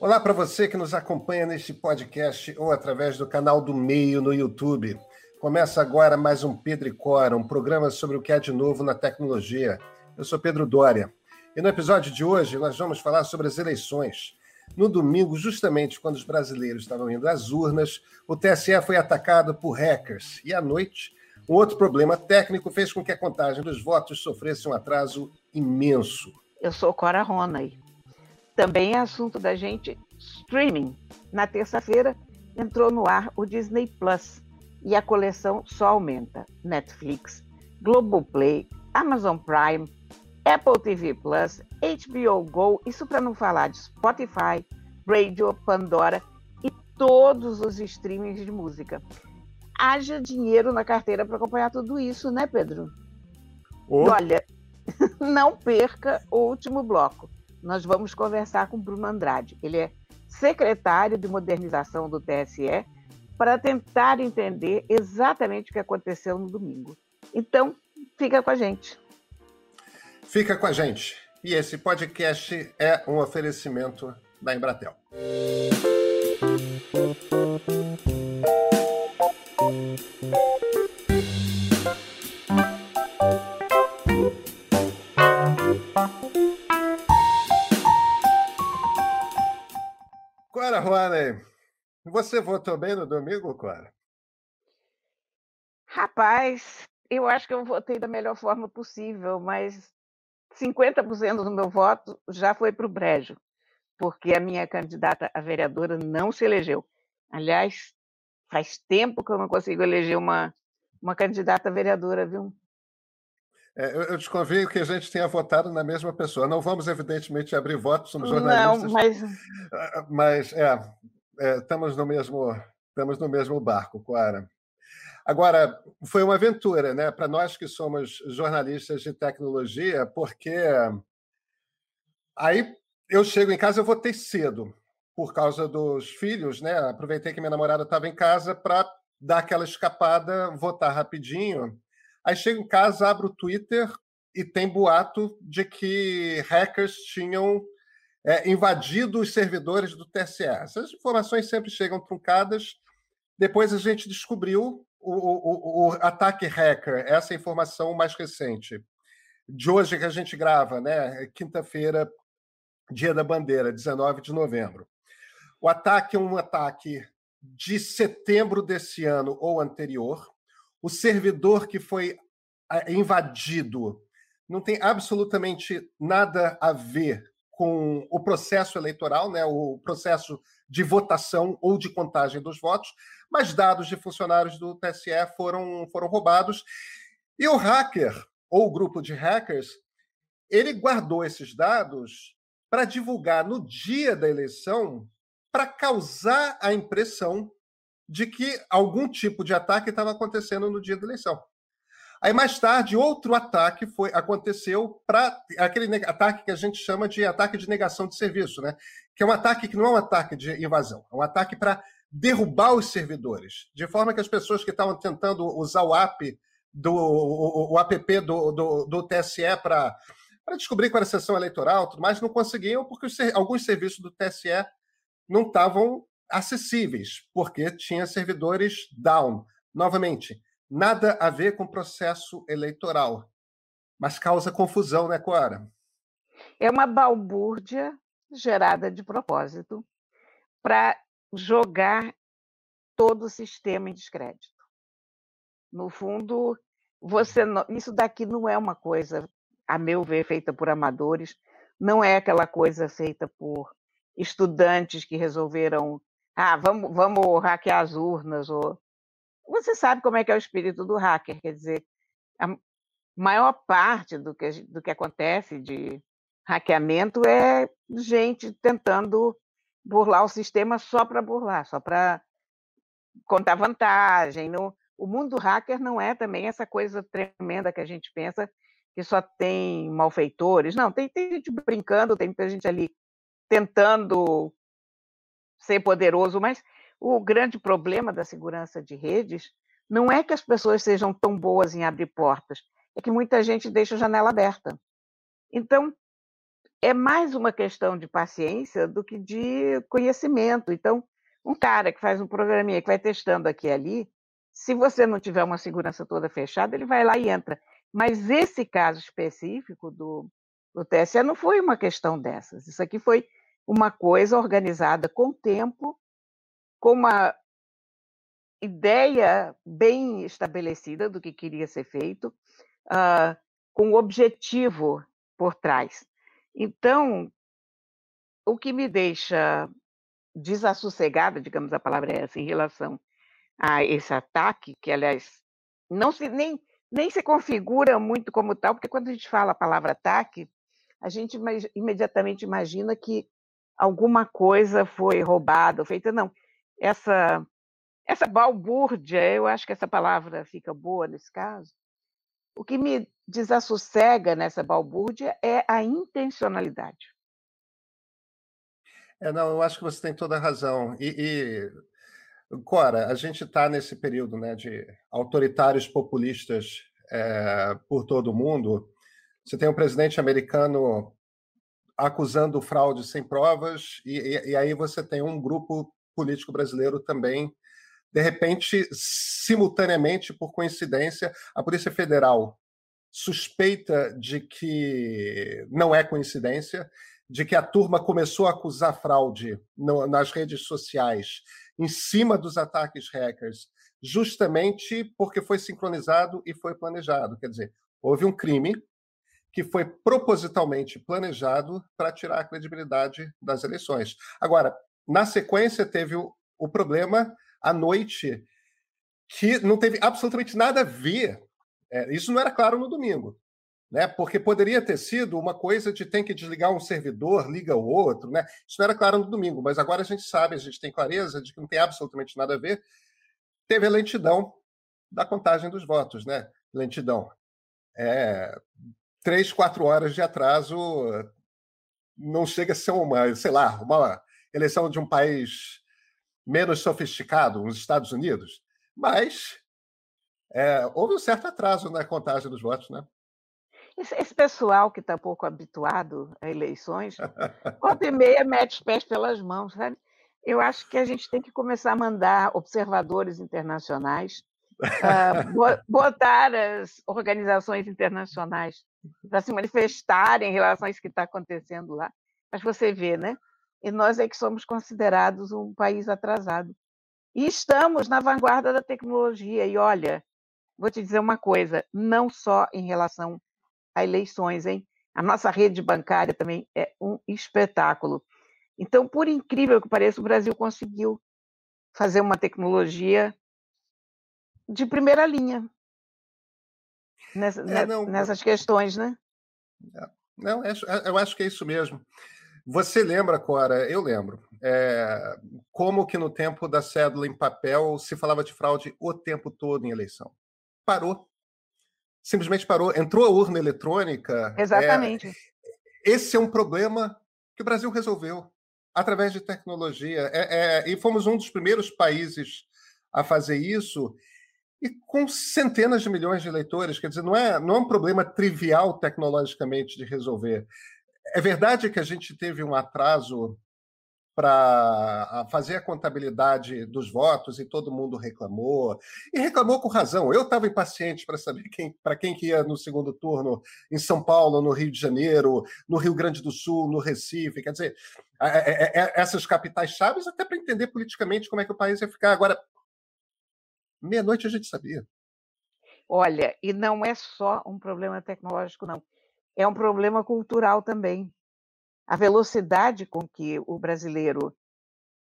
Olá para você que nos acompanha neste podcast ou através do canal do Meio no YouTube. Começa agora mais um Pedro e Cora, um programa sobre o que há de novo na tecnologia. Eu sou Pedro Dória. E no episódio de hoje nós vamos falar sobre as eleições. No domingo, justamente quando os brasileiros estavam indo às urnas, o TSE foi atacado por hackers. E à noite, um outro problema técnico fez com que a contagem dos votos sofresse um atraso imenso. Eu sou Cora Ronay. Também é assunto da gente streaming. Na terça-feira entrou no ar o Disney Plus e a coleção só aumenta. Netflix, Globoplay, Amazon Prime, Apple TV Plus, HBO Go, isso para não falar de Spotify, Radio, Pandora e todos os streamings de música. Haja dinheiro na carteira para acompanhar tudo isso, né, Pedro? Oh. Olha, não perca o último bloco nós vamos conversar com Bruno Andrade. Ele é secretário de modernização do TSE para tentar entender exatamente o que aconteceu no domingo. Então, fica com a gente. Fica com a gente. E esse podcast é um oferecimento da Embratel. Você votou bem no domingo, Cora? Rapaz, eu acho que eu votei da melhor forma possível, mas 50% do meu voto já foi para o brejo, porque a minha candidata a vereadora não se elegeu. Aliás, faz tempo que eu não consigo eleger uma, uma candidata a vereadora, viu? É, eu, eu desconfio que a gente tenha votado na mesma pessoa. Não vamos, evidentemente, abrir votos, somos jornalistas. Não, mas. Ah, mas, é, é, estamos, no mesmo, estamos no mesmo barco, Clara. Agora, foi uma aventura, né? Para nós que somos jornalistas de tecnologia, porque aí eu chego em casa, eu votei cedo, por causa dos filhos, né? Aproveitei que minha namorada estava em casa para dar aquela escapada, votar rapidinho Aí chego em casa, abro o Twitter e tem boato de que hackers tinham é, invadido os servidores do TSE. Essas informações sempre chegam truncadas. Depois a gente descobriu o, o, o, ataque hacker, essa informação mais recente. De hoje que a gente grava, né? Quinta-feira, dia da bandeira, 19 de novembro. O ataque é um ataque de setembro desse ano ou anterior o servidor que foi invadido não tem absolutamente nada a ver com o processo eleitoral, né, o processo de votação ou de contagem dos votos, mas dados de funcionários do TSE foram, foram roubados. E o hacker, ou o grupo de hackers, ele guardou esses dados para divulgar no dia da eleição, para causar a impressão de que algum tipo de ataque estava acontecendo no dia da eleição. Aí mais tarde outro ataque foi aconteceu para aquele ataque que a gente chama de ataque de negação de serviço, né? Que é um ataque que não é um ataque de invasão, é um ataque para derrubar os servidores, de forma que as pessoas que estavam tentando usar o app do o, o app do, do, do TSE para para descobrir qual era a sessão eleitoral, tudo mais, não conseguiam porque os, alguns serviços do TSE não estavam acessíveis, porque tinha servidores down. Novamente, nada a ver com processo eleitoral, mas causa confusão, né, Cora? É uma balbúrdia gerada de propósito para jogar todo o sistema em descrédito. No fundo, você não, isso daqui não é uma coisa, a meu ver, feita por amadores, não é aquela coisa feita por estudantes que resolveram ah, vamos, vamos hackear as urnas. Ou... Você sabe como é que é o espírito do hacker, quer dizer, a maior parte do que, do que acontece de hackeamento é gente tentando burlar o sistema só para burlar, só para contar vantagem. O mundo hacker não é também essa coisa tremenda que a gente pensa que só tem malfeitores. Não, tem, tem gente brincando, tem muita gente ali tentando ser poderoso, mas o grande problema da segurança de redes não é que as pessoas sejam tão boas em abrir portas, é que muita gente deixa a janela aberta. Então, é mais uma questão de paciência do que de conhecimento. Então, um cara que faz um programinha que vai testando aqui e ali, se você não tiver uma segurança toda fechada, ele vai lá e entra. Mas esse caso específico do, do TSE não foi uma questão dessas. Isso aqui foi uma coisa organizada com tempo, com uma ideia bem estabelecida do que queria ser feito, uh, com um objetivo por trás. Então, o que me deixa desassossegada, digamos a palavra é essa, em relação a esse ataque, que, aliás, não se, nem, nem se configura muito como tal, porque quando a gente fala a palavra ataque, a gente imediatamente imagina que alguma coisa foi roubada, feita. Não, essa, essa balbúrdia, eu acho que essa palavra fica boa nesse caso. O que me desassossega nessa balbúrdia é a intencionalidade. É, não, eu acho que você tem toda a razão. E, e Cora, a gente está nesse período né, de autoritários populistas é, por todo o mundo. Você tem um presidente americano acusando fraude sem provas, e, e, e aí você tem um grupo político brasileiro também. De repente, simultaneamente, por coincidência, a Polícia Federal suspeita de que não é coincidência, de que a turma começou a acusar fraude nas redes sociais em cima dos ataques hackers, justamente porque foi sincronizado e foi planejado. Quer dizer, houve um crime que foi propositalmente planejado para tirar a credibilidade das eleições. Agora, na sequência, teve o, o problema à noite, que não teve absolutamente nada a ver. É, isso não era claro no domingo né? Porque poderia ter sido uma coisa de tem que desligar um servidor, liga o outro, né? Isso não era claro no domingo, mas agora a gente sabe, a gente tem clareza de que não tem absolutamente nada a ver. Teve a lentidão da contagem dos votos, né? Lentidão. É, três, quatro horas de atraso não chega a ser uma, sei lá, uma eleição de um país menos sofisticado, os Estados Unidos, mas é, houve um certo atraso na contagem dos votos, né? Esse, pessoal que está pouco habituado a eleições, volta e meia mete os pés pelas mãos, sabe? Eu acho que a gente tem que começar a mandar observadores internacionais, uh, botar as organizações internacionais para se manifestarem em relação a isso que está acontecendo lá. Mas você vê, né? E nós é que somos considerados um país atrasado. E estamos na vanguarda da tecnologia. E olha, vou te dizer uma coisa: não só em relação a eleições, hein? A nossa rede bancária também é um espetáculo. Então, por incrível que pareça, o Brasil conseguiu fazer uma tecnologia de primeira linha nessa, é, não, nessas questões, né? É, não, é, eu acho que é isso mesmo. Você lembra, Cora? Eu lembro. É, como que no tempo da cédula em papel se falava de fraude o tempo todo em eleição? Parou simplesmente parou. Entrou a urna eletrônica. É, Exatamente. É, esse é um problema que o Brasil resolveu através de tecnologia. É, é, e fomos um dos primeiros países a fazer isso e com centenas de milhões de eleitores. Quer dizer, não é, não é um problema trivial tecnologicamente de resolver. É verdade que a gente teve um atraso para fazer a contabilidade dos votos e todo mundo reclamou. E reclamou com razão. Eu estava impaciente para saber quem, para quem que ia no segundo turno em São Paulo, no Rio de Janeiro, no Rio Grande do Sul, no Recife. Quer dizer, essas capitais chaves, até para entender politicamente como é que o país ia ficar. Agora, meia-noite a gente sabia. Olha, e não é só um problema tecnológico, não. É um problema cultural também a velocidade com que o brasileiro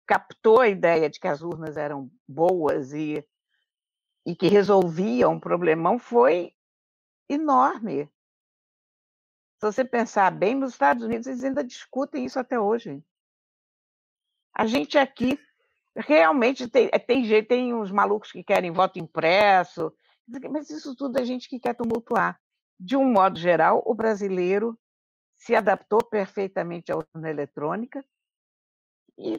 captou a ideia de que as urnas eram boas e, e que resolviam um problemão foi enorme. Se você pensar bem, nos Estados Unidos eles ainda discutem isso até hoje. A gente aqui realmente tem, é, tem jeito, tem uns malucos que querem voto impresso, mas isso tudo é gente que quer tumultuar. De um modo geral, o brasileiro se adaptou perfeitamente à urna eletrônica e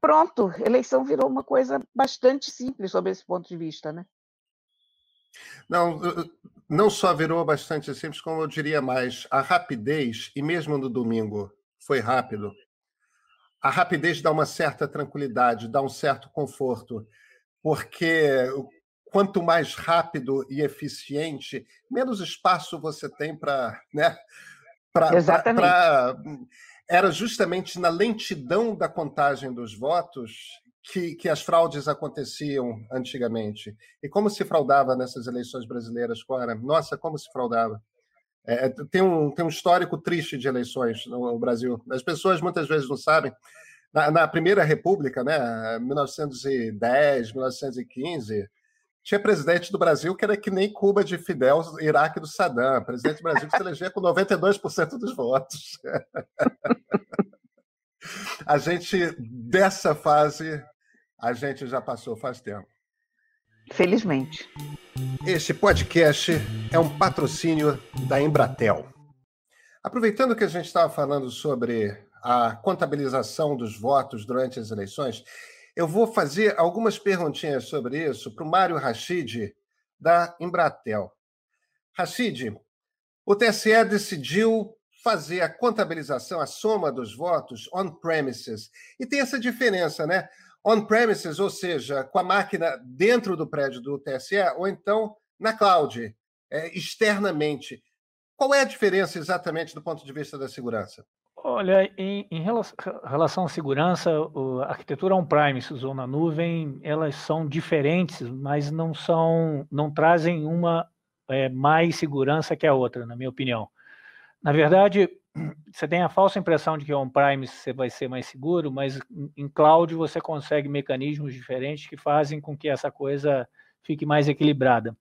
pronto, eleição virou uma coisa bastante simples sob esse ponto de vista, né? Não, não só virou bastante simples, como eu diria mais, a rapidez, e mesmo no domingo foi rápido, a rapidez dá uma certa tranquilidade, dá um certo conforto, porque quanto mais rápido e eficiente, menos espaço você tem para. Né, pra, Exatamente. Pra, pra... Era justamente na lentidão da contagem dos votos que, que as fraudes aconteciam antigamente. E como se fraudava nessas eleições brasileiras, Cora? Nossa, como se fraudava. É, é, tem, um, tem um histórico triste de eleições no, no Brasil. As pessoas muitas vezes não sabem. Na, na, Primeira República, né, 1910, 1915, tinha presidente do Brasil que era que nem Cuba de Fidel, Iraque do Saddam. Presidente do Brasil que se elegia com 92% dos votos. a gente, dessa fase, a gente já passou faz tempo. Felizmente. Este podcast é um patrocínio da Embratel. Aproveitando que a gente estava falando sobre a contabilização dos votos durante as eleições, eu vou fazer algumas perguntinhas sobre isso para o Mário Rachid, da Embratel. Rachid, o TSE decidiu fazer a contabilização, a soma dos votos on-premises. E tem essa diferença, né? On-premises, ou seja, com a máquina dentro do prédio do TSE, ou então na cloud, é, externamente. Qual é a diferença exatamente do ponto de vista da segurança? Olha, em, em relação à segurança, a arquitetura on-premises ou na nuvem, elas são diferentes, mas não são, não trazem uma é, mais segurança que a outra, na minha opinião. Na verdade, você tem a falsa impressão de que on-premise você vai ser mais seguro, mas em cloud você consegue mecanismos diferentes que fazem com que essa coisa fique mais equilibrada.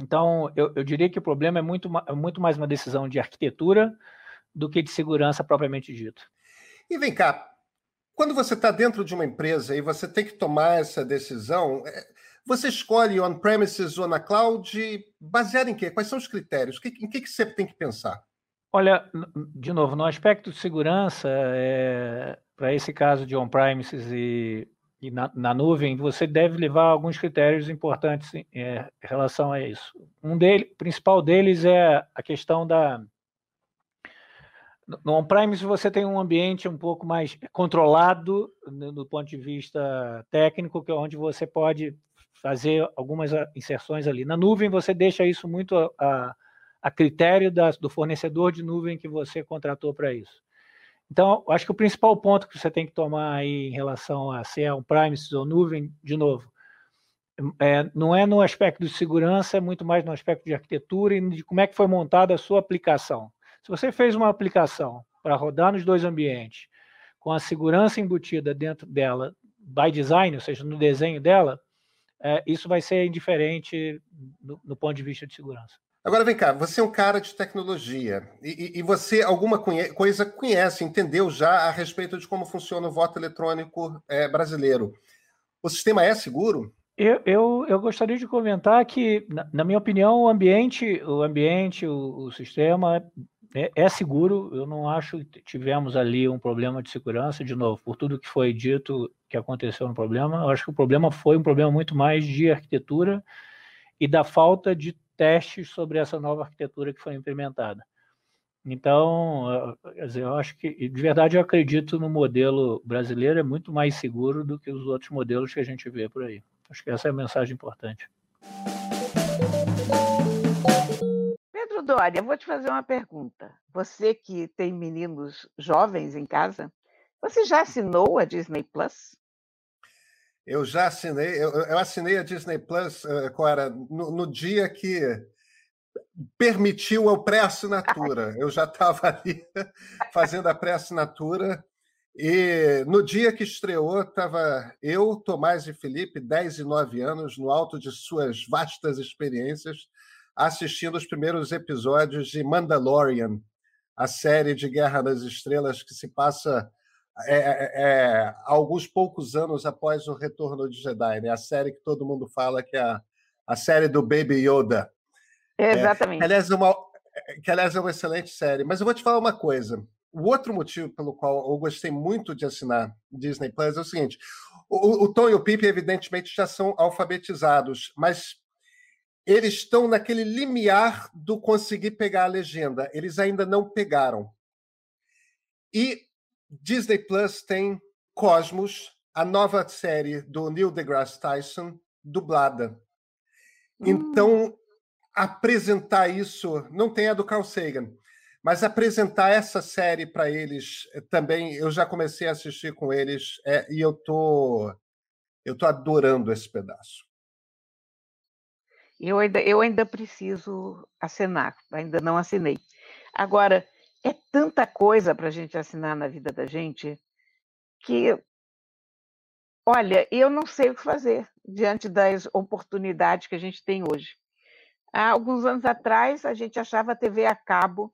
Então, eu, eu diria que o problema é muito, muito mais uma decisão de arquitetura do que de segurança propriamente dito. E vem cá, quando você está dentro de uma empresa e você tem que tomar essa decisão, é, você escolhe on-premises ou na cloud baseado em quê? Quais são os critérios? Em que, que você tem que pensar? Olha, de novo, no aspecto de segurança, é, para esse caso de on-premises e, e na, na, nuvem, você deve levar alguns critérios importantes em, é, em relação a isso. Um deles, principal deles é a questão da no on-premise você tem um ambiente um pouco mais controlado no, do ponto de vista técnico, que é onde você pode fazer algumas ah, inserções ali. Na nuvem você deixa isso muito a, a, a critério da, do fornecedor de nuvem que você contratou para isso. Então, acho que o principal ponto que você tem que tomar aí em relação a se é on-premises ou nuvem, de novo, é, não é no aspecto de segurança, é muito mais no aspecto de arquitetura e de como é que foi montada a sua aplicação. Se você fez uma aplicação para rodar nos dois ambientes, com a segurança embutida dentro dela, by design, ou seja, no desenho dela, é, isso vai ser indiferente no, no, ponto de vista de segurança. Agora vem cá, você é um cara de tecnologia e, e você alguma conhe coisa conhece, entendeu já a respeito de como funciona o voto eletrônico é, brasileiro. O sistema é seguro? Eu, eu, eu, gostaria de comentar que, na, na, minha opinião, o ambiente, o ambiente, o, o sistema é, é, seguro, eu não acho que tivemos ali um problema de segurança, de novo, por tudo que foi dito que aconteceu no problema, eu acho que o problema foi um problema muito mais de arquitetura e da falta de testes sobre essa nova arquitetura que foi implementada. Então, dizer, eu acho que, de verdade, eu acredito no modelo brasileiro é muito mais seguro do que os outros modelos que a gente vê por aí. Acho que essa é a mensagem importante. Pedro Doria, vou te fazer uma pergunta. Você que tem meninos jovens em casa, você já assinou a Disney Plus? Eu já assinei, eu, eu assinei a Disney Plus, uh, Cora, no, no dia que permitiu a pré-assinatura. Eu já estava ali fazendo a pré-assinatura e no dia que estreou, estava eu, Tomás e Felipe, 10 e 9 anos, no alto de suas vastas experiências, assistindo os primeiros episódios de Mandalorian, a série de Guerra das Estrelas que se passa é, é, é, alguns poucos anos após o retorno de Jedi, né? A série que todo mundo fala que é a, a série do Baby Yoda. É, Exatamente. aliás, uma, que aliás é uma excelente série. Mas eu vou te falar uma coisa. O outro motivo pelo qual eu gostei muito de assinar Disney Plus é o seguinte: o, o Tom e o Pip, evidentemente, já são alfabetizados, mas eles estão naquele limiar do conseguir pegar a legenda. Eles ainda não pegaram. E Disney Plus tem Cosmos, a nova série do Neil deGrasse Tyson, dublada. Hum. Então, apresentar isso, não tem a do Carl Sagan, mas apresentar essa série para eles eh, também, eu já comecei a assistir com eles é, e eu tô eu tô adorando esse pedaço. Eu ainda, eu ainda preciso assinar, ainda não assinei. Agora, é tanta coisa para a gente assinar na vida da gente que, olha, eu não sei o que fazer diante das oportunidades que a gente tem hoje. Há alguns anos atrás, a gente achava a TV a cabo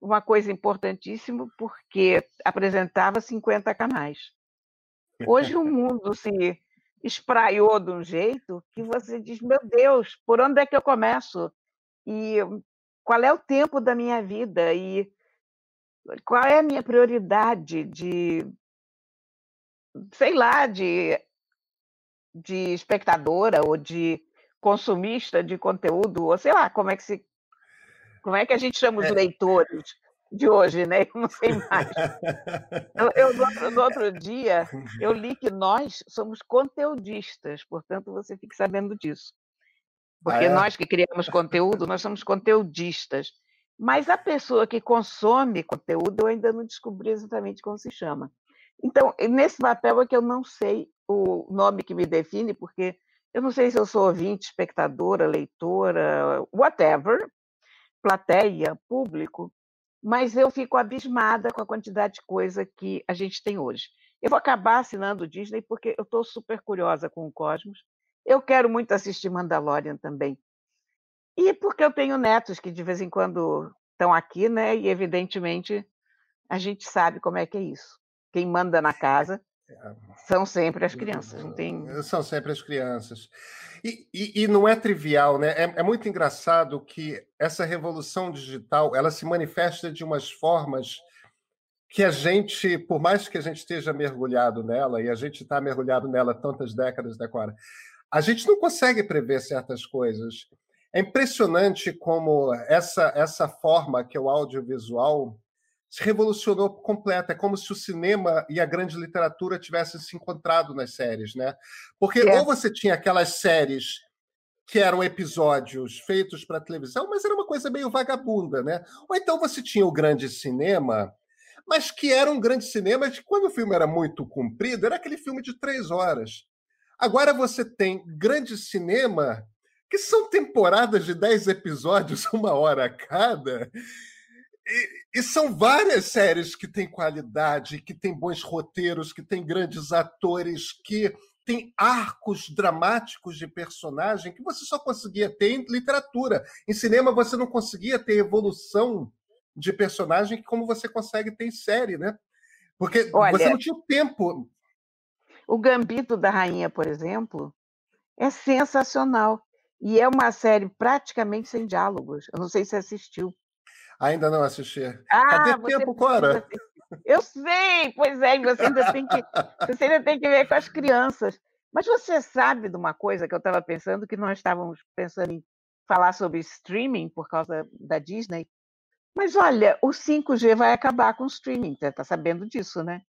uma coisa importantíssima porque apresentava 50 canais. Hoje o mundo se espraiou de um jeito que você diz: meu Deus, por onde é que eu começo? E qual é o tempo da minha vida? E qual é a minha prioridade de, sei lá, de, de espectadora ou de consumista de conteúdo, ou sei lá, como é que se como é que a gente chama os é. leitores de hoje, né? Eu não sei mais. Eu, eu no, outro, dia, eu li que nós somos conteudistas, portanto, você fique sabendo disso. Porque ah, é? nós que criamos conteúdo, nós somos conteudistas. Mas a pessoa que consome conteúdo, eu ainda não descobri exatamente como se chama. Então, nesse papel é que eu não sei o nome que me define, porque eu não sei se eu sou ouvinte, espectadora, leitora, whatever, plateia, público, mas eu fico abismada com a quantidade de coisa que a gente tem hoje. Eu vou acabar assinando o Disney porque eu estou super curiosa com o Cosmos. Eu quero muito assistir Mandalorian também. E porque eu tenho netos que de vez em quando estão aqui, né? E evidentemente a gente sabe como é que é isso. Quem manda na casa são sempre as crianças, não tem. São sempre as crianças. E, e, e não é trivial, né? É, é, muito engraçado que essa revolução digital ela se manifesta de umas formas que a gente, por mais que a gente esteja mergulhado nela, e a gente está mergulhado nela tantas décadas, né, Cora? A gente não consegue prever certas coisas. É impressionante como essa, essa forma que é o audiovisual se revolucionou por completo. É como se o cinema e a grande literatura tivessem se encontrado nas séries, né? Porque é. ou você tinha aquelas séries que eram episódios feitos para televisão, mas era uma coisa meio vagabunda, né? Ou então você tinha o grande cinema, mas que era um grande cinema de quando o filme era muito comprido, era aquele filme de três horas. Agora você tem grande cinema que são temporadas de dez episódios, uma hora cada, e, e, são várias séries que têm qualidade, que têm bons roteiros, que têm grandes atores, que têm arcos dramáticos de personagem que você só conseguia ter em literatura. Em cinema você não conseguia ter evolução de personagem como você consegue ter em série, né? Porque Olha, você não tinha tempo. O Gambito da Rainha, por exemplo, é sensacional. E é uma série praticamente sem diálogos. Eu não sei se assistiu. Ainda não assisti. Ah, Cadê tempo, Cora? Eu sei, pois é, você ainda, tem que, você ainda tem que ver com as crianças. Mas você sabe de uma coisa que eu estava pensando, que nós estávamos pensando em falar sobre streaming por causa da Disney. Mas olha, o 5G vai acabar com o streaming, você está sabendo disso, né?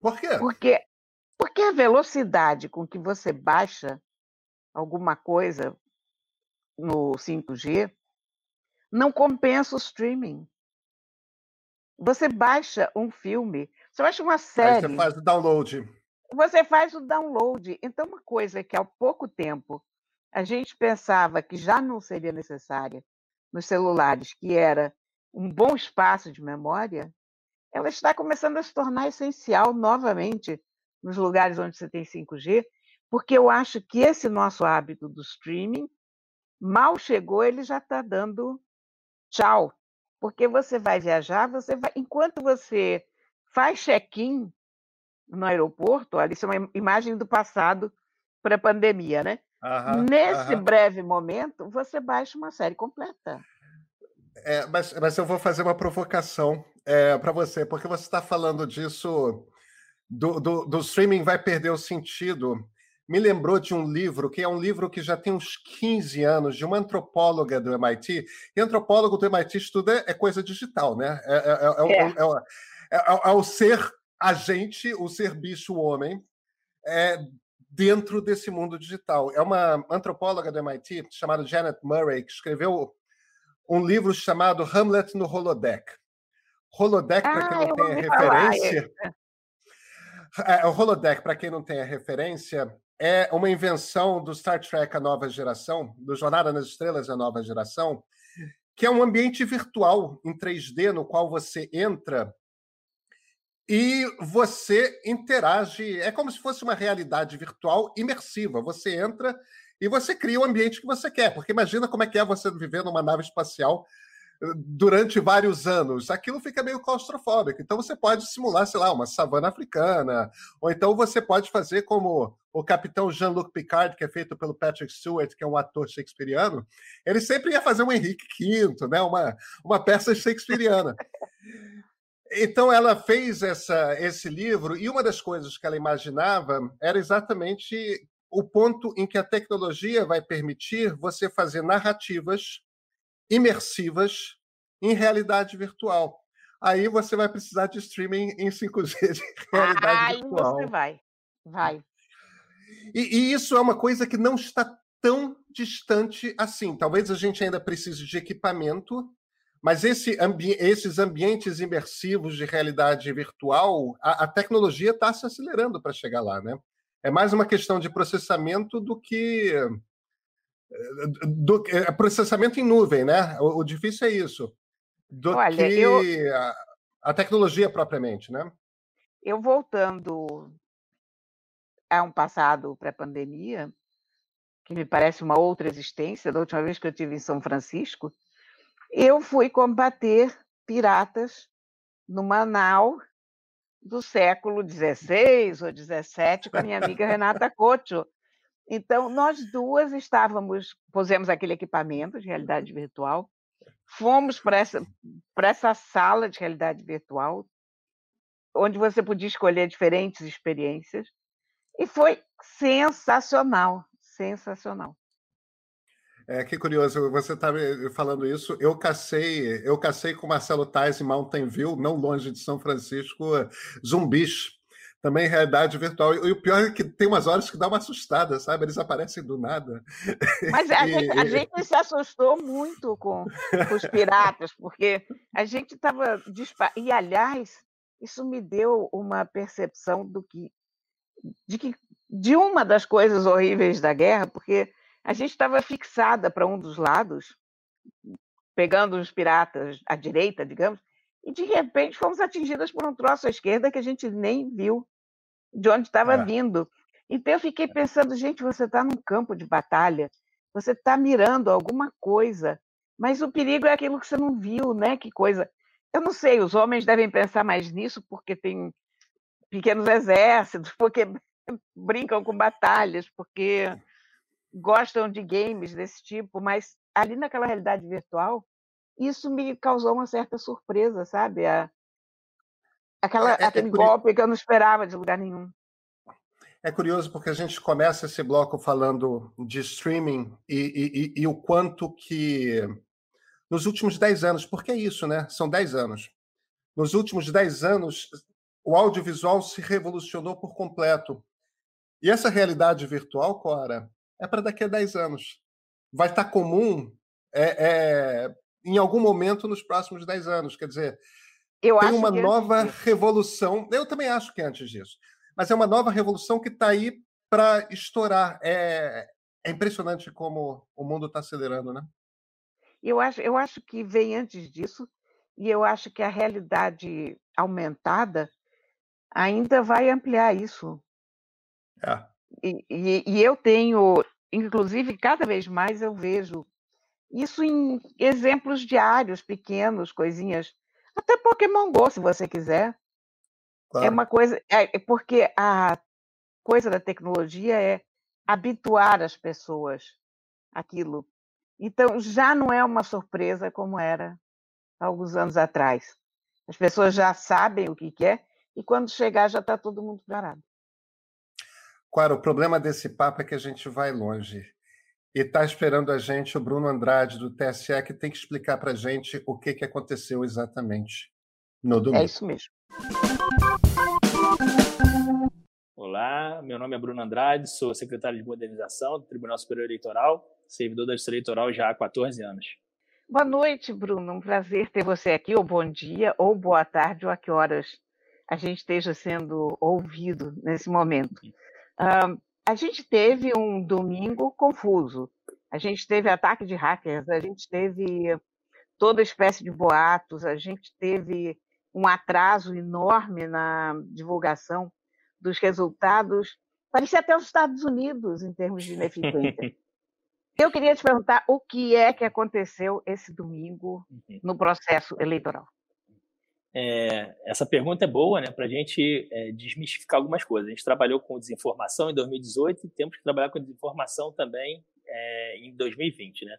Por quê? Porque, porque a velocidade com que você baixa alguma coisa no 5G não compensa o streaming. Você baixa um filme, você baixa uma série. Aí você faz o download. Você faz o download. Então, uma coisa que há pouco tempo a gente pensava que já não seria necessária nos celulares, que era um bom espaço de memória, ela está começando a se tornar essencial novamente nos lugares onde você tem 5G, porque eu acho que esse nosso hábito do streaming mal chegou, ele já está dando tchau. Porque você vai viajar, você vai. Enquanto você faz check-in no aeroporto, olha, isso é uma imagem do passado para a pandemia, né? Aham, Nesse aham. breve momento, você baixa uma série completa. É, mas, mas eu vou fazer uma provocação é, para você, porque você está falando disso, do, do, do, streaming vai perder o sentido. Me lembrou de um livro, que é um livro que já tem uns 15 anos, de uma antropóloga do MIT. E antropólogo do MIT estuda é coisa digital, né? É, é, é, é o ser agente, o ser bicho homem, dentro desse mundo digital. É uma antropóloga do MIT chamada Janet Murray, que escreveu um livro chamado Hamlet no Holodeck. Holodeck, para quem não tem a referência. É, o Holodeck, para quem não tem a referência, é uma invenção do Star Trek A Nova Geração, do Jornada nas Estrelas A Nova Geração, que é um ambiente virtual em 3D no qual você entra e você interage. É como se fosse uma realidade virtual imersiva. Você entra e você cria o ambiente que você quer. Porque imagina como é que é você viver numa nave espacial durante vários anos, aquilo fica meio claustrofóbico. Então você pode simular, sei lá, uma savana africana, ou então você pode fazer como o capitão Jean-Luc Picard, que é feito pelo Patrick Stewart, que é um ator shakespeariano, ele sempre ia fazer um Henrique V, né? uma, uma peça shakespeariana. Então ela fez essa, esse livro e uma das coisas que ela imaginava era exatamente o ponto em que a tecnologia vai permitir você fazer narrativas imersivas em realidade virtual. Aí você vai precisar de streaming em 5G de realidade Aí virtual. Aí você vai, vai. E, e, isso é uma coisa que não está tão distante assim. Talvez a gente ainda precise de equipamento, mas esse ambi esses ambientes imersivos de realidade virtual, a, a tecnologia está se acelerando para chegar lá, né? É mais uma questão de processamento do que do é, processamento em nuvem, né? O, o difícil é isso, do Olha, que eu, a, a, tecnologia propriamente, né? Eu voltando a um passado pré-pandemia, que me parece uma outra existência, da última vez que eu estive em São Francisco, eu fui combater piratas no Manaus do século XVI ou XVII com a minha amiga Renata Couto, então, nós duas estávamos, pusemos aquele equipamento de realidade virtual, fomos para essa, essa sala de realidade virtual, onde você podia escolher diferentes experiências, e foi sensacional, sensacional. É, que curioso, você está falando isso. Eu cacei, eu cacei com Marcelo Tais em Mountain View, não longe de São Francisco, zumbis também realidade virtual. E o pior é que tem umas horas que dá uma assustada, sabe? Eles aparecem do nada. Mas a, e... gente, a gente, se assustou muito com, com os piratas, porque a gente estava. Dispa... E, aliás, isso me deu uma percepção do que. De, que, de uma das coisas horríveis da guerra, porque a gente estava fixada para um dos lados, pegando os piratas à direita, digamos, e de repente fomos atingidas por um troço à esquerda que a gente nem viu de onde estava é. vindo. Então eu fiquei pensando, gente, você está num campo de batalha, você está mirando alguma coisa, mas o perigo é aquilo que você não viu, né? Que coisa. Eu não sei, os homens devem pensar mais nisso porque tem pequenos exércitos, porque brincam com batalhas, porque gostam de games desse tipo, mas ali naquela realidade virtual, isso me causou uma certa surpresa, sabe? A, Aquela, é, é aquele é golpe que eu não esperava de lugar nenhum. É curioso porque a gente começa esse bloco falando de streaming e, e, e, o quanto que nos últimos 10 anos, porque é isso, né? São 10 anos. Nos últimos 10 anos, o audiovisual se revolucionou por completo. E essa realidade virtual, Cora, é para daqui a 10 anos. Vai estar comum é, é, em algum momento nos próximos 10 anos. Quer dizer, eu tem uma nova revolução. Eu também acho que é antes disso. Mas é uma nova revolução que está aí para estourar. É, é impressionante como o mundo está acelerando, né? Eu acho, eu acho que vem antes disso, e eu acho que a realidade aumentada ainda vai ampliar isso. É. E, e, e eu tenho, inclusive, cada vez mais eu vejo isso em exemplos diários, pequenos, coisinhas até Pokémon Go, se você quiser. É claro. É uma coisa. É, é porque a coisa da tecnologia é habituar as pessoas àquilo. Então, já não é uma surpresa como era alguns anos atrás. As pessoas já sabem o que quer é, e quando chegar já está todo mundo preparado. Claro, o problema desse papo é que a gente vai longe. E está esperando a gente o Bruno Andrade, do TSE, que tem que explicar para a gente o que, que aconteceu exatamente no domingo. É isso mesmo. Olá, meu nome é Bruno Andrade, sou secretário de modernização do Tribunal Superior Eleitoral, servidor da Justiça Eleitoral já há 14 anos. Boa noite, Bruno. Um prazer ter você aqui, ou bom dia, ou boa tarde, ou a que horas a gente esteja sendo ouvido nesse momento. Uh, a gente teve um domingo confuso. A gente teve ataque de hackers, a gente teve toda espécie de boatos, a gente teve um atraso enorme na divulgação dos resultados. Parecia até os Estados Unidos em termos de ineficiência. Eu queria te perguntar o que é que aconteceu esse domingo uhum. no processo eleitoral. É, essa pergunta é boa, né, para a gente é, desmistificar algumas coisas. A gente trabalhou com desinformação em 2018 e temos que trabalhar com desinformação também é, em 2020, né?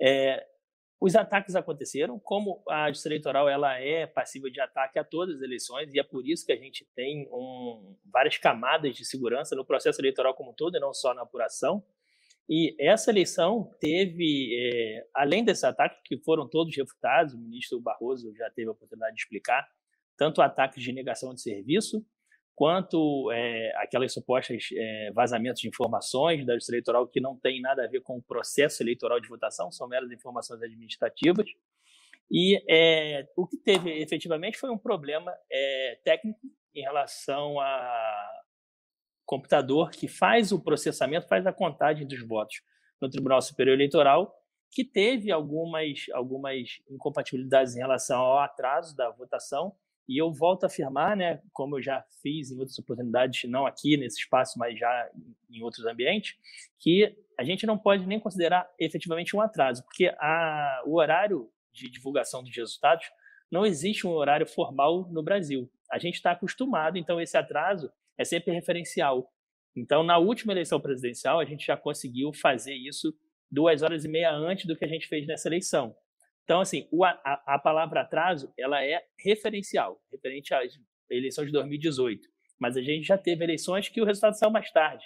É, os ataques aconteceram, como a justiça eleitoral ela é passível de ataque a todas as eleições e é por isso que a gente tem um, várias camadas de segurança no processo eleitoral como um todo, e não só na apuração. E essa eleição teve, é, além desse ataque, que foram todos refutados, o ministro Barroso já teve a oportunidade de explicar, tanto ataques de negação de serviço, quanto é, aquelas supostas é, vazamentos de informações da Justiça Eleitoral que não tem nada a ver com o processo eleitoral de votação, são meras informações administrativas. E é, o que teve efetivamente foi um problema técnico em relação a, computador que faz o processamento, faz a contagem dos votos no Tribunal Superior Eleitoral, que teve algumas, algumas incompatibilidades em relação ao atraso da votação. E eu volto a afirmar, né, como eu já fiz em outras oportunidades, não aqui nesse espaço, mas já em outros ambientes, que a gente não pode nem considerar efetivamente um atraso, porque a, o horário de divulgação dos resultados não existe um horário formal no Brasil. A gente está acostumado, então esse atraso é sempre referencial. Então, na última eleição presidencial, a gente já conseguiu fazer isso duas horas e meia antes do que a gente fez nessa eleição. Então, assim, a, a palavra atraso, ela é referencial, referente às eleições de 2018. Mas a gente já teve eleições que o resultado saiu mais tarde,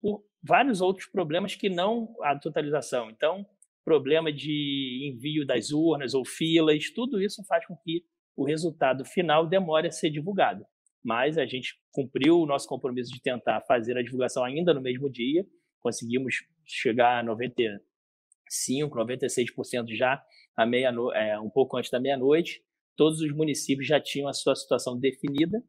por vários outros problemas que não a totalização. Então, problema de envio das urnas ou filas, tudo isso faz com que o resultado final demore a ser divulgado mas a gente cumpriu o nosso compromisso de tentar fazer a divulgação ainda no mesmo dia, conseguimos chegar a 95, 96% já a meia é, um pouco antes da meia-noite. Todos os municípios já tinham a sua situação definida.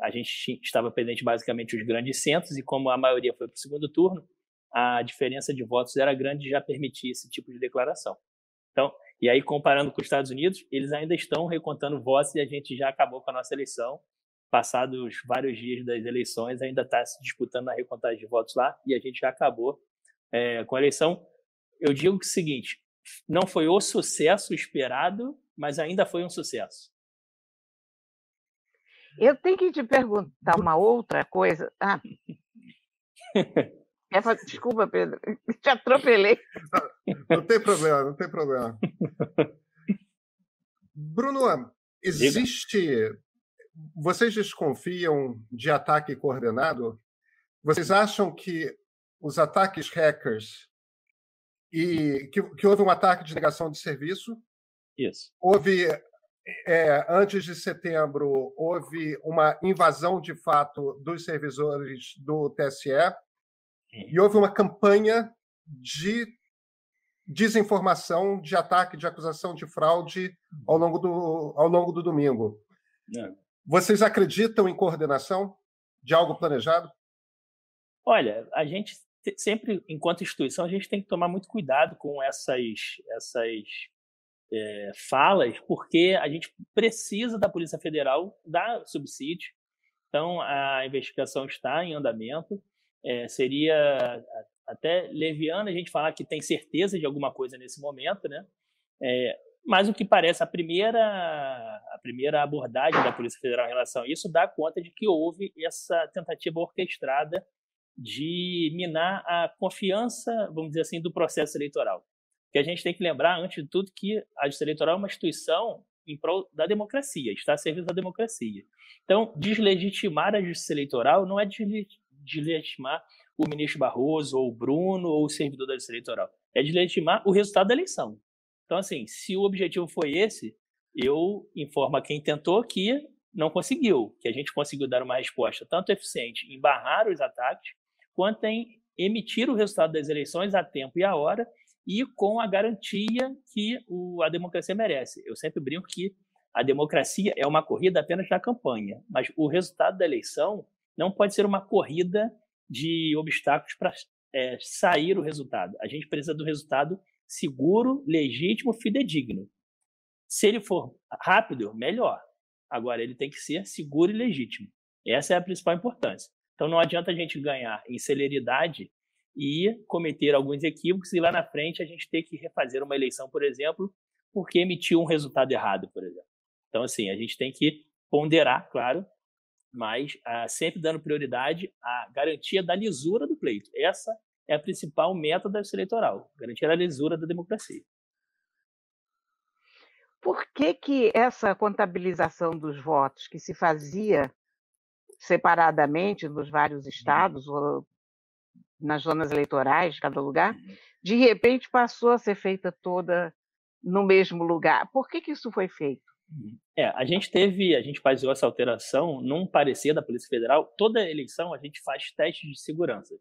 A gente estava pendente basicamente os grandes centros e como a maioria foi para o segundo turno, a diferença de votos era grande e já permitia esse tipo de declaração. Então, e aí comparando com os Estados Unidos, eles ainda estão recontando votos e a gente já acabou com a nossa eleição passados vários dias das eleições, ainda está se disputando a recontagem de votos lá e a gente já acabou é, com a eleição. Eu digo que é o seguinte: não foi o sucesso esperado, mas ainda foi um sucesso. Eu tenho que te perguntar uma outra coisa. Ah. Desculpa, Pedro, te atropelei. Não, não tem problema, não tem problema. Bruno, existe vocês desconfiam de ataque coordenado? Vocês acham que os ataques hackers e que, que houve um ataque de negação de serviço? Isso. Houve é, antes de setembro houve uma invasão de fato dos servidores do TSE e houve uma campanha de desinformação, de ataque, de acusação de fraude ao longo do, ao longo do domingo. É. Vocês acreditam em coordenação de algo planejado? Olha, a gente sempre, enquanto instituição, a gente tem que tomar muito cuidado com essas, essas é, falas, porque a gente precisa da Polícia Federal dar subsídio. Então, a investigação está em andamento. É, seria até leviano a gente falar que tem certeza de alguma coisa nesse momento, né? É, mas o que parece a primeira a primeira abordagem da Polícia Federal em relação a isso dá conta de que houve essa tentativa orquestrada de minar a confiança, vamos dizer assim, do processo eleitoral. Que a gente tem que lembrar, antes de tudo, que a Justiça Eleitoral é uma instituição em prol da democracia, está a serviço da democracia. Então, deslegitimar a Justiça Eleitoral não é deslegitimar o ministro Barroso, ou o Bruno, ou o servidor da Justiça Eleitoral. É deslegitimar o resultado da eleição. Então, assim, se o objetivo foi esse, eu informo a quem tentou que não conseguiu, que a gente conseguiu dar uma resposta tanto eficiente em barrar os ataques, quanto em emitir o resultado das eleições a tempo e a hora e com a garantia que o, a democracia merece. Eu sempre brinco que a democracia é uma corrida apenas na campanha, mas o resultado da eleição não pode ser uma corrida de obstáculos para é, sair o resultado. A gente precisa do resultado seguro, legítimo, fidedigno. Se ele for rápido, melhor. Agora, ele tem que ser seguro e legítimo. Essa é a principal importância. Então, não adianta a gente ganhar em celeridade e cometer alguns equívocos e lá na frente a gente ter que refazer uma eleição, por exemplo, porque emitiu um resultado errado, por exemplo. Então, assim, a gente tem que ponderar, claro, mas ah, sempre dando prioridade à garantia da lisura do pleito. Essa é a principal meta da eleitoral, garantir a lisura da democracia. Por que, que essa contabilização dos votos que se fazia separadamente nos vários uhum. estados, ou nas zonas eleitorais de cada lugar, uhum. de repente passou a ser feita toda no mesmo lugar? Por que, que isso foi feito? Uhum. É, a gente teve, a gente faz essa alteração num parecer da Polícia Federal. Toda eleição a gente faz testes de segurança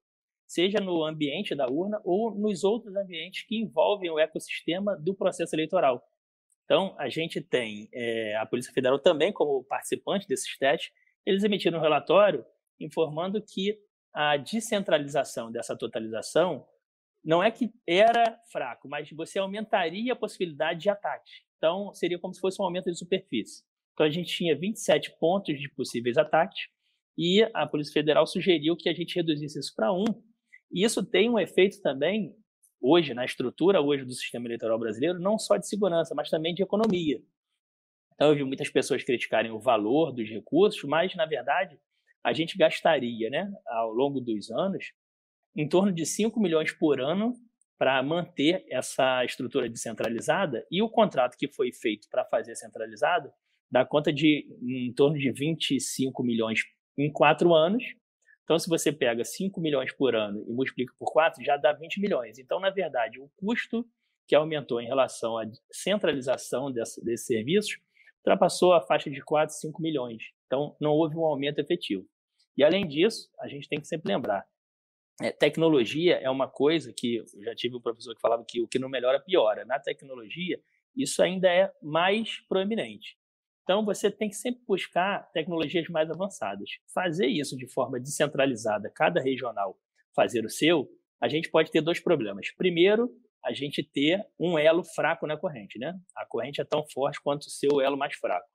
seja no ambiente da urna ou nos outros ambientes que envolvem o ecossistema do processo eleitoral. Então, a gente tem é, a Polícia Federal também como participante desses testes, eles emitiram um relatório informando que a descentralização dessa totalização não é que era fraco, mas você aumentaria a possibilidade de ataque. Então, seria como se fosse um aumento de superfície. Então, a gente tinha 27 pontos de possíveis ataques e a Polícia Federal sugeriu que a gente reduzisse isso para um, e isso tem um efeito também, hoje, na estrutura hoje do sistema eleitoral brasileiro, não só de segurança, mas também de economia. Então, eu vi muitas pessoas criticarem o valor dos recursos, mas, na verdade, a gente gastaria, né, ao longo dos anos, em torno de 5 milhões por ano para manter essa estrutura descentralizada, e o contrato que foi feito para fazer centralizado dá conta de em torno de 25 milhões em quatro anos, então, se você pega 5 milhões por ano e multiplica por 4, já dá 20 milhões. Então, na verdade, o custo que aumentou em relação à centralização desse, desses serviços ultrapassou a faixa de 4, 5 milhões. Então, não houve um aumento efetivo. E, além disso, a gente tem que sempre lembrar, é, tecnologia é uma coisa que, eu já tive um professor que falava que o que não melhora, piora. Na tecnologia, isso ainda é mais proeminente. Então, você tem que sempre buscar tecnologias mais avançadas. Fazer isso de forma descentralizada, cada regional fazer o seu, a gente pode ter dois problemas. Primeiro, a gente ter um elo fraco na corrente, né? A corrente é tão forte quanto o seu elo mais fraco.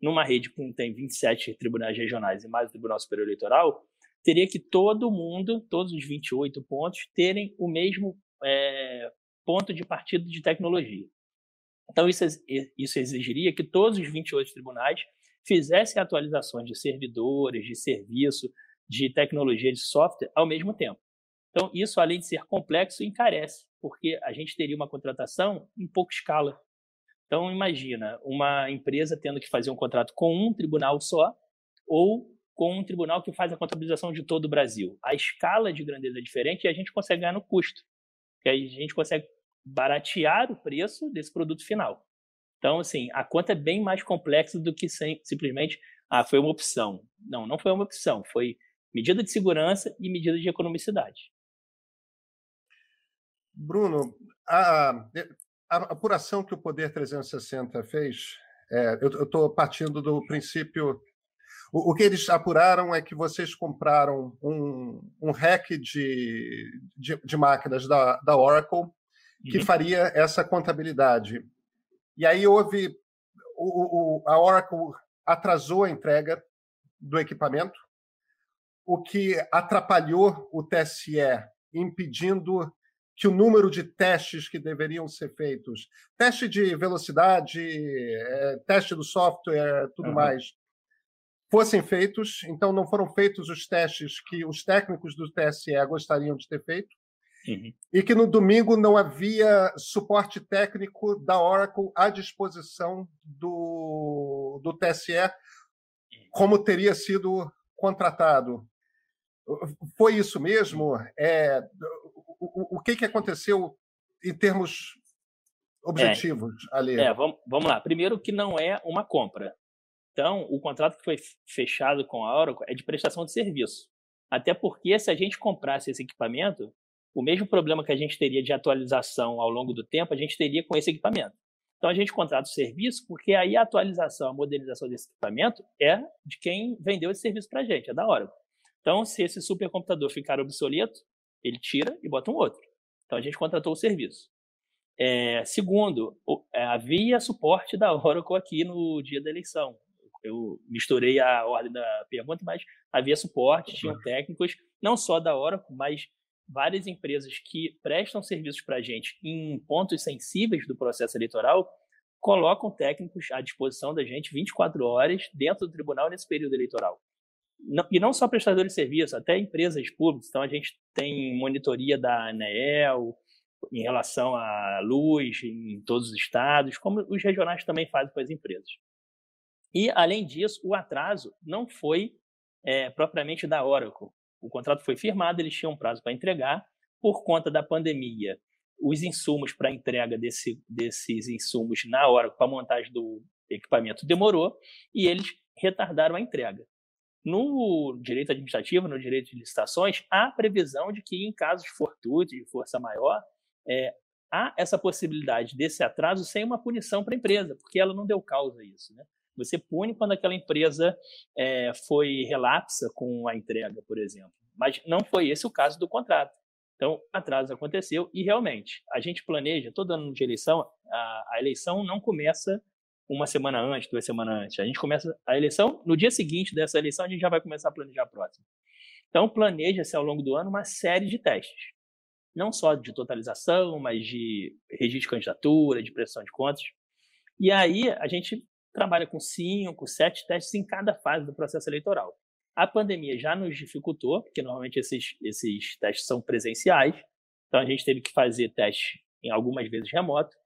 Numa rede que tem 27 tribunais regionais e mais o Tribunal Superior Eleitoral, teria que todo mundo, todos os 28 pontos, terem o mesmo é, ponto de partida de tecnologia. Então, isso, isso exigiria que todos os 28 tribunais fizessem atualizações de servidores, de serviço, de tecnologia, de software ao mesmo tempo. Então, isso, além de ser complexo, encarece, porque a gente teria uma contratação em pouca escala. Então, imagina uma empresa tendo que fazer um contrato com um tribunal só ou com um tribunal que faz a contabilização de todo o Brasil. A escala de grandeza é diferente e a gente consegue ganhar no custo. Aí a gente consegue baratear o preço desse produto final. Então, assim, a conta é bem mais complexa do que simplesmente, ah, foi uma opção. Não, não foi uma opção, foi medida de segurança e medida de economicidade. Bruno, a, a apuração que o Poder 360 fez, é, eu estou partindo do princípio. O, o, que eles apuraram é que vocês compraram um, um hack de, de, de máquinas da, da Oracle que uhum. faria essa contabilidade. E aí houve. O, o, a Oracle atrasou a entrega do equipamento, o que atrapalhou o TSE, impedindo que o número de testes que deveriam ser feitos, teste de velocidade, é, teste do software, tudo uhum. mais, fossem feitos. Então, não foram feitos os testes que os técnicos do TSE gostariam de ter feito. Uhum. E que no domingo não havia suporte técnico da Oracle à disposição do, do TSE, como teria sido contratado. Foi isso mesmo? É, o, o, que, que aconteceu em termos objetivos é, ali? É, vamos, vamos lá. Primeiro que não é uma compra. Então, o contrato que foi fechado com a Oracle é de prestação de serviço. Até porque se a gente comprasse esse equipamento, o mesmo problema que a gente teria de atualização ao longo do tempo, a gente teria com esse equipamento. Então a gente contrata o serviço, porque aí a atualização, a modernização desse equipamento é de quem vendeu esse serviço para a gente, é da Oracle. Então, se esse supercomputador ficar obsoleto, ele tira e bota um outro. Então a gente contratou o serviço. É, segundo, é, havia suporte da Oracle aqui no dia da eleição. Eu misturei a ordem da pergunta, mas havia suporte, tinham técnicos, não só da Oracle, mas várias empresas que prestam serviços para a gente em pontos sensíveis do processo eleitoral colocam técnicos à disposição da gente 24 horas dentro do tribunal nesse período eleitoral. E não só prestadores de serviço, até empresas públicas. Então, a gente tem monitoria da ANEEL em relação à luz em todos os estados, como os regionais também fazem com as empresas. E, além disso, o atraso não foi é, propriamente da Oracle o contrato foi firmado, eles tinham um prazo para entregar. Por conta da pandemia, os insumos para entrega desse, desses insumos na hora, para a montagem do equipamento, demorou e eles retardaram a entrega. No direito administrativo, no direito de licitações, há previsão de que, em casos fortuitos, de força maior, é, há essa possibilidade desse atraso sem uma punição para a empresa, porque ela não deu causa a isso. Né? Você pune quando aquela empresa é, foi relapsa com a entrega, por exemplo. Mas não foi esse o caso do contrato. Então, atraso aconteceu e realmente a gente planeja todo ano de eleição. A, a eleição não começa uma semana antes, duas semanas antes. A gente começa a eleição no dia seguinte dessa eleição a gente já vai começar a planejar a próxima. Então, planeja-se ao longo do ano uma série de testes, não só de totalização, mas de registro de candidatura, de prestação de contas. E aí a gente trabalha com cinco, sete testes em cada fase do processo eleitoral. A pandemia já nos dificultou, porque normalmente esses, esses testes são presenciais, então a gente teve que fazer testes em algumas vezes remoto,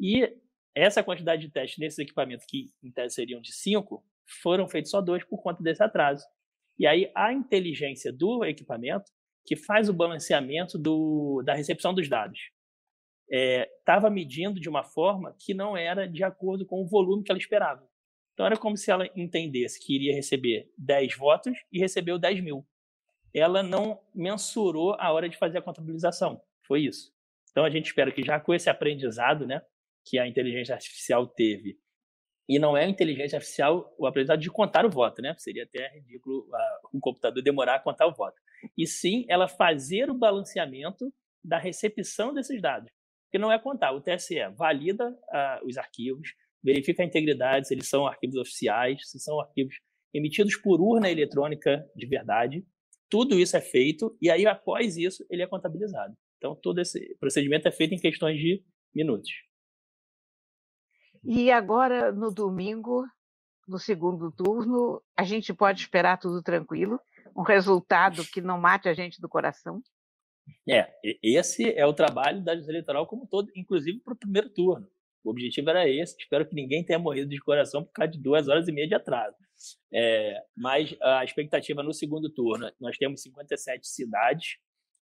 e essa quantidade de testes nesses equipamentos, que em tese seriam de cinco, foram feitos só dois por conta desse atraso. E aí a inteligência do equipamento, que faz o balanceamento do, da recepção dos dados estava é, medindo de uma forma que não era de acordo com o volume que ela esperava. Então era como se ela entendesse que iria receber 10 votos e recebeu 10 mil. Ela não mensurou a hora de fazer a contabilização. Foi isso. Então a gente espera que já com esse aprendizado, né, que a inteligência artificial teve, e não é a inteligência artificial o aprendizado de contar o voto, né? Seria até ridículo um computador demorar a contar o voto. E sim ela fazer o balanceamento da recepção desses dados que não é contar. O TSE valida uh, os arquivos, verifica a integridade, se eles são arquivos oficiais, se são arquivos emitidos por urna eletrônica de verdade. Tudo isso é feito e aí, após isso, ele é contabilizado. Então, todo esse procedimento é feito em questões de minutos. E agora, no domingo, no segundo turno, a gente pode esperar tudo tranquilo, um resultado que não mate a gente do coração? É, esse é o trabalho da justiça eleitoral como todo, inclusive para o primeiro turno. O objetivo era esse. Espero que ninguém tenha morrido de coração por causa de duas horas e meia de atraso. É, mas a expectativa no segundo turno, nós temos 57 cidades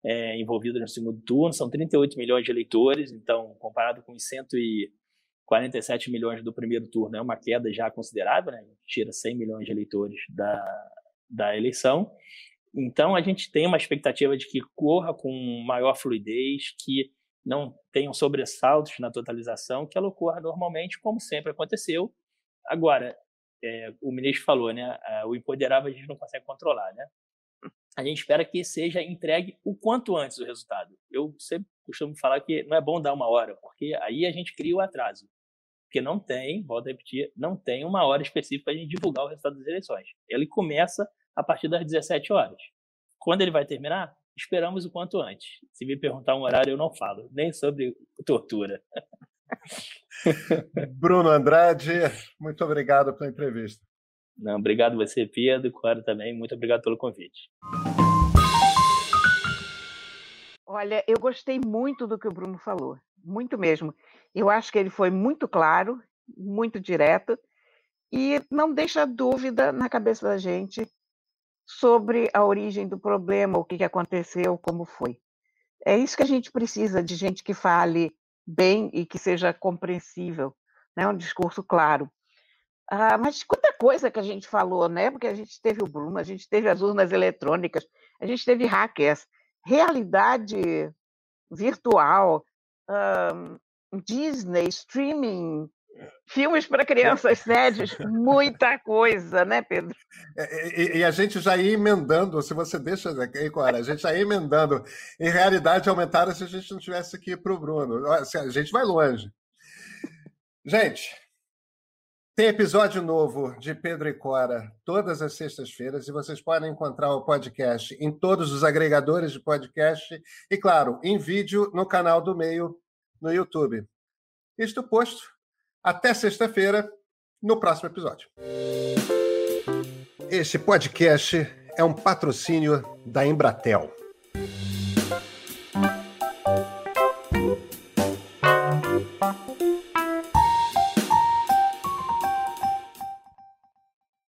é, envolvidas no segundo turno, são 38 milhões de eleitores, então, comparado com os 147 milhões do primeiro turno, é uma queda já considerável, né? tira 100 milhões de eleitores da, da eleição. Então, a gente tem uma expectativa de que corra com maior fluidez, que não tenham sobressaltos na totalização, que ela ocorra normalmente, como sempre aconteceu. Agora, é, o ministro falou, né? O empoderável a gente não consegue controlar, né? A gente espera que seja entregue o quanto antes o resultado. Eu sempre costumo falar que não é bom dar uma hora, porque aí a gente cria o atraso. Porque não tem, volto a repetir, não tem uma hora específica para a gente divulgar o resultado das eleições. Ele começa a partir das 17 horas. Quando ele vai terminar? Esperamos o quanto antes. Se me perguntar um horário, eu não falo, nem sobre tortura. Bruno Andrade, muito obrigado pela entrevista. Não, obrigado você, Pedro, claro também. Muito obrigado pelo convite. Olha, eu gostei muito do que o Bruno falou, muito mesmo. Eu acho que ele foi muito claro, muito direto e não deixa dúvida na cabeça da gente sobre a origem do problema, o que aconteceu, como foi. É isso que a gente precisa de gente que fale bem e que seja compreensível, né? um discurso claro. Ah, mas quanta coisa que a gente falou, né? Porque a gente teve o Bruno, a gente teve as urnas eletrônicas, a gente teve hackers, realidade virtual, um, Disney, streaming, filmes para crianças sérios, muita coisa, né, Pedro? É, e, e, a gente já ia emendando, se você deixa aí, Cora, a gente já ia emendando em realidade aumentada se a gente não tivesse aqui para o Bruno. A gente vai longe. Gente, tem episódio novo de Pedro e Cora todas as sextas-feiras e vocês podem encontrar o podcast em todos os agregadores de podcast e, claro, em vídeo no canal do Meio no YouTube. Isto posto, até sexta-feira, no próximo episódio. Este podcast é um patrocínio da Embratel.